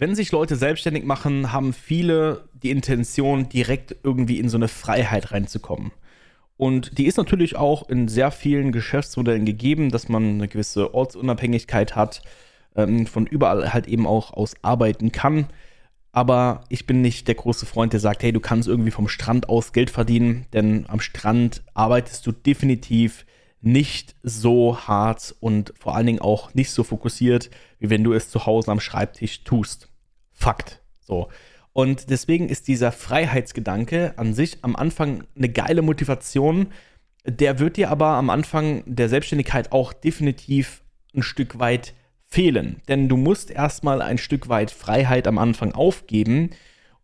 Wenn sich Leute selbstständig machen, haben viele die Intention, direkt irgendwie in so eine Freiheit reinzukommen. Und die ist natürlich auch in sehr vielen Geschäftsmodellen gegeben, dass man eine gewisse Ortsunabhängigkeit hat, ähm, von überall halt eben auch aus arbeiten kann. Aber ich bin nicht der große Freund, der sagt, hey, du kannst irgendwie vom Strand aus Geld verdienen, denn am Strand arbeitest du definitiv nicht so hart und vor allen Dingen auch nicht so fokussiert, wie wenn du es zu Hause am Schreibtisch tust. Fakt. So. Und deswegen ist dieser Freiheitsgedanke an sich am Anfang eine geile Motivation. Der wird dir aber am Anfang der Selbstständigkeit auch definitiv ein Stück weit fehlen. Denn du musst erstmal ein Stück weit Freiheit am Anfang aufgeben,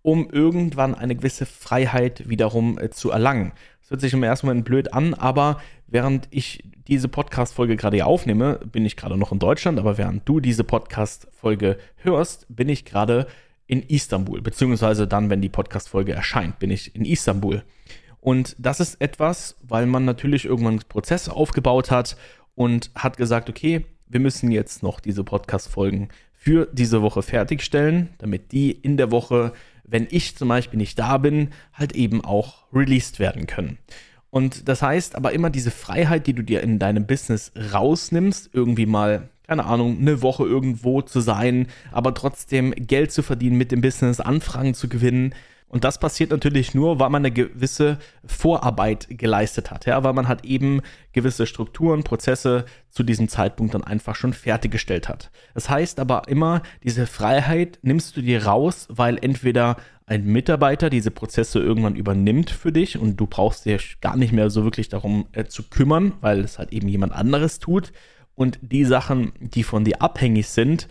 um irgendwann eine gewisse Freiheit wiederum äh, zu erlangen. Das hört sich im ersten Moment blöd an, aber während ich diese Podcast-Folge gerade aufnehme, bin ich gerade noch in Deutschland, aber während du diese Podcast-Folge hörst, bin ich gerade in Istanbul, beziehungsweise dann, wenn die Podcast-Folge erscheint, bin ich in Istanbul. Und das ist etwas, weil man natürlich irgendwann Prozesse aufgebaut hat und hat gesagt, okay, wir müssen jetzt noch diese Podcast-Folgen für diese Woche fertigstellen, damit die in der Woche, wenn ich zum Beispiel nicht da bin, halt eben auch released werden können. Und das heißt aber immer diese Freiheit, die du dir in deinem Business rausnimmst, irgendwie mal, keine Ahnung, eine Woche irgendwo zu sein, aber trotzdem Geld zu verdienen mit dem Business, Anfragen zu gewinnen, und das passiert natürlich nur, weil man eine gewisse Vorarbeit geleistet hat, ja, weil man halt eben gewisse Strukturen, Prozesse zu diesem Zeitpunkt dann einfach schon fertiggestellt hat. Das heißt aber immer, diese Freiheit nimmst du dir raus, weil entweder ein Mitarbeiter diese Prozesse irgendwann übernimmt für dich und du brauchst dich gar nicht mehr so wirklich darum äh, zu kümmern, weil es halt eben jemand anderes tut. Und die Sachen, die von dir abhängig sind,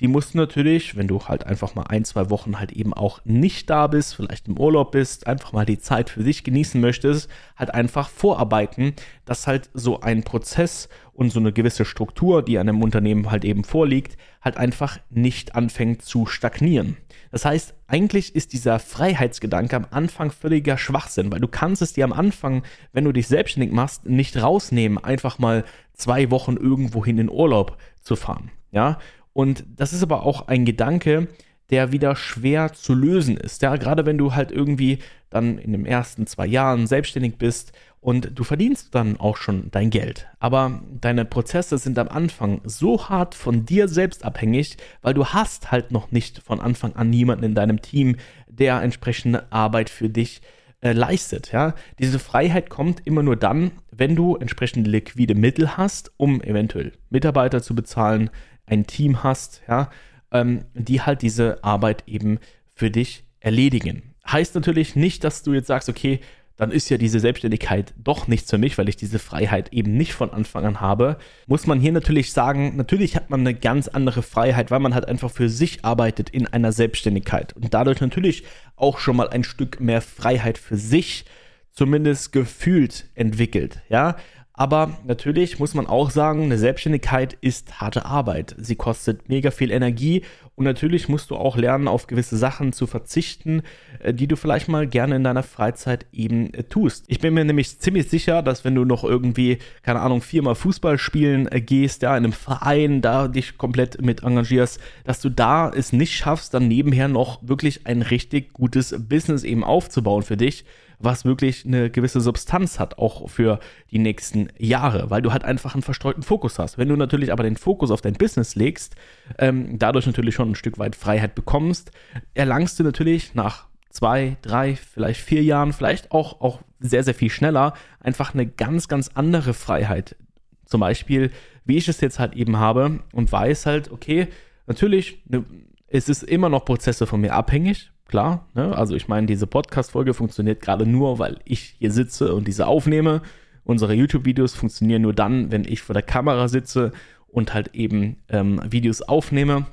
die musst du natürlich, wenn du halt einfach mal ein, zwei Wochen halt eben auch nicht da bist, vielleicht im Urlaub bist, einfach mal die Zeit für dich genießen möchtest, halt einfach vorarbeiten, dass halt so ein Prozess und so eine gewisse Struktur, die einem Unternehmen halt eben vorliegt, halt einfach nicht anfängt zu stagnieren. Das heißt, eigentlich ist dieser Freiheitsgedanke am Anfang völliger Schwachsinn, weil du kannst es dir am Anfang, wenn du dich selbstständig machst, nicht rausnehmen, einfach mal zwei Wochen irgendwohin in Urlaub zu fahren. Ja, und das ist aber auch ein Gedanke, der wieder schwer zu lösen ist. Ja, gerade wenn du halt irgendwie dann in den ersten zwei Jahren selbstständig bist und du verdienst dann auch schon dein Geld. Aber deine Prozesse sind am Anfang so hart von dir selbst abhängig, weil du hast halt noch nicht von Anfang an niemanden in deinem Team, der entsprechende Arbeit für dich äh, leistet. Ja? Diese Freiheit kommt immer nur dann, wenn du entsprechende liquide Mittel hast, um eventuell Mitarbeiter zu bezahlen, ein Team hast, ja, ähm, die halt diese Arbeit eben für dich erledigen. Heißt natürlich nicht, dass du jetzt sagst, okay, dann ist ja diese Selbstständigkeit doch nichts für mich, weil ich diese Freiheit eben nicht von Anfang an habe. Muss man hier natürlich sagen, natürlich hat man eine ganz andere Freiheit, weil man halt einfach für sich arbeitet in einer Selbstständigkeit und dadurch natürlich auch schon mal ein Stück mehr Freiheit für sich zumindest gefühlt entwickelt, ja. Aber natürlich muss man auch sagen, eine Selbstständigkeit ist harte Arbeit. Sie kostet mega viel Energie und natürlich musst du auch lernen, auf gewisse Sachen zu verzichten, äh, die du vielleicht mal gerne in deiner Freizeit eben äh, tust. Ich bin mir nämlich ziemlich sicher, dass wenn du noch irgendwie, keine Ahnung, viermal Fußball spielen äh, gehst, ja, in einem Verein, da dich komplett mit engagierst, dass du da es nicht schaffst, dann nebenher noch wirklich ein richtig gutes Business eben aufzubauen für dich was wirklich eine gewisse Substanz hat, auch für die nächsten Jahre, weil du halt einfach einen verstreuten Fokus hast. Wenn du natürlich aber den Fokus auf dein Business legst, ähm, dadurch natürlich schon ein Stück weit Freiheit bekommst, erlangst du natürlich nach zwei, drei, vielleicht vier Jahren, vielleicht auch, auch sehr, sehr viel schneller, einfach eine ganz, ganz andere Freiheit. Zum Beispiel, wie ich es jetzt halt eben habe und weiß halt, okay, natürlich, ne, es ist immer noch Prozesse von mir abhängig, klar. Ne? Also ich meine, diese Podcast-Folge funktioniert gerade nur, weil ich hier sitze und diese aufnehme. Unsere YouTube-Videos funktionieren nur dann, wenn ich vor der Kamera sitze und halt eben ähm, Videos aufnehme.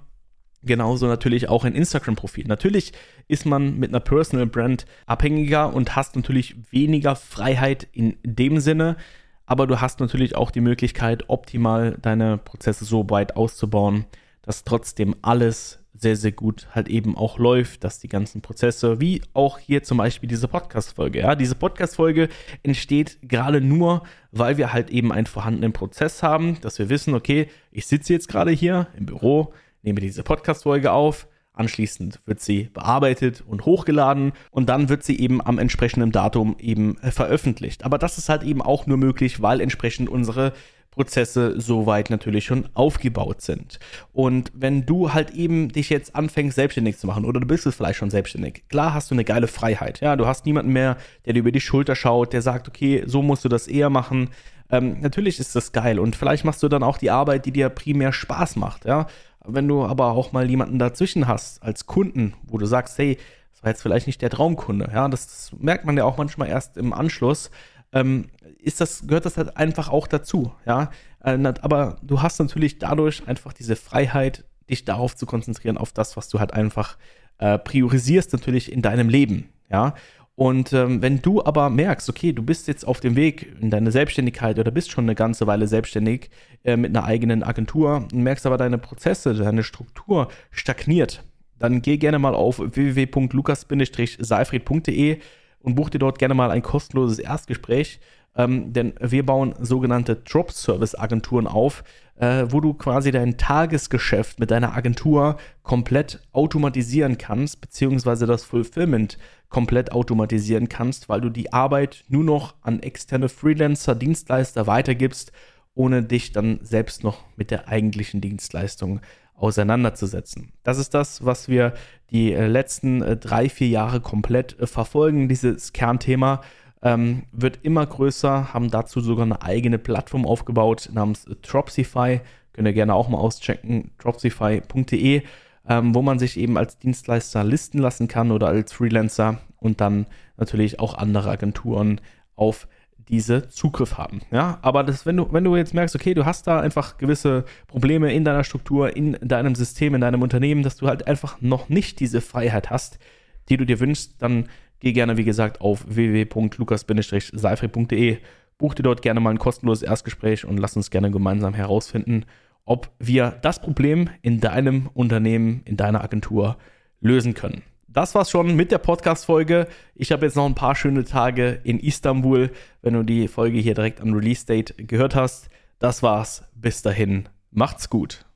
Genauso natürlich auch ein Instagram-Profil. Natürlich ist man mit einer Personal Brand abhängiger und hast natürlich weniger Freiheit in dem Sinne, aber du hast natürlich auch die Möglichkeit, optimal deine Prozesse so weit auszubauen, dass trotzdem alles sehr, sehr gut halt eben auch läuft, dass die ganzen Prozesse, wie auch hier zum Beispiel diese Podcast-Folge, ja, diese Podcast-Folge entsteht gerade nur, weil wir halt eben einen vorhandenen Prozess haben, dass wir wissen, okay, ich sitze jetzt gerade hier im Büro, nehme diese Podcast-Folge auf, Anschließend wird sie bearbeitet und hochgeladen und dann wird sie eben am entsprechenden Datum eben äh, veröffentlicht. Aber das ist halt eben auch nur möglich, weil entsprechend unsere Prozesse soweit natürlich schon aufgebaut sind. Und wenn du halt eben dich jetzt anfängst, selbstständig zu machen, oder du bist es vielleicht schon selbstständig, klar hast du eine geile Freiheit. Ja, du hast niemanden mehr, der dir über die Schulter schaut, der sagt, okay, so musst du das eher machen. Ähm, natürlich ist das geil und vielleicht machst du dann auch die Arbeit, die dir primär Spaß macht. Ja, wenn du aber auch mal jemanden dazwischen hast als Kunden, wo du sagst, hey, das war jetzt vielleicht nicht der Traumkunde. Ja, das, das merkt man ja auch manchmal erst im Anschluss ähm, ist das, gehört das halt einfach auch dazu, ja. Äh, aber du hast natürlich dadurch einfach diese Freiheit, dich darauf zu konzentrieren, auf das, was du halt einfach äh, priorisierst, natürlich in deinem Leben, ja. Und ähm, wenn du aber merkst, okay, du bist jetzt auf dem Weg in deine Selbstständigkeit oder bist schon eine ganze Weile selbstständig äh, mit einer eigenen Agentur und merkst aber deine Prozesse, deine Struktur stagniert, dann geh gerne mal auf www.lukas-seifried.de und buch dir dort gerne mal ein kostenloses Erstgespräch, ähm, denn wir bauen sogenannte Drop-Service-Agenturen auf, äh, wo du quasi dein Tagesgeschäft mit deiner Agentur komplett automatisieren kannst, beziehungsweise das Fulfillment komplett automatisieren kannst, weil du die Arbeit nur noch an externe Freelancer, Dienstleister weitergibst, ohne dich dann selbst noch mit der eigentlichen Dienstleistung auseinanderzusetzen. Das ist das, was wir die äh, letzten äh, drei, vier Jahre komplett äh, verfolgen. Dieses Kernthema ähm, wird immer größer, haben dazu sogar eine eigene Plattform aufgebaut namens Dropsify. Könnt ihr gerne auch mal auschecken, dropsify.de, ähm, wo man sich eben als Dienstleister listen lassen kann oder als Freelancer und dann natürlich auch andere Agenturen auf diese Zugriff haben. Ja, aber das, wenn du, wenn du jetzt merkst, okay, du hast da einfach gewisse Probleme in deiner Struktur, in deinem System, in deinem Unternehmen, dass du halt einfach noch nicht diese Freiheit hast, die du dir wünschst, dann geh gerne, wie gesagt, auf www.lukas-seifried.de, buch dir dort gerne mal ein kostenloses Erstgespräch und lass uns gerne gemeinsam herausfinden, ob wir das Problem in deinem Unternehmen, in deiner Agentur lösen können das war's schon mit der Podcast-Folge. Ich habe jetzt noch ein paar schöne Tage in Istanbul, wenn du die Folge hier direkt am Release-Date gehört hast. Das war's. Bis dahin. Macht's gut.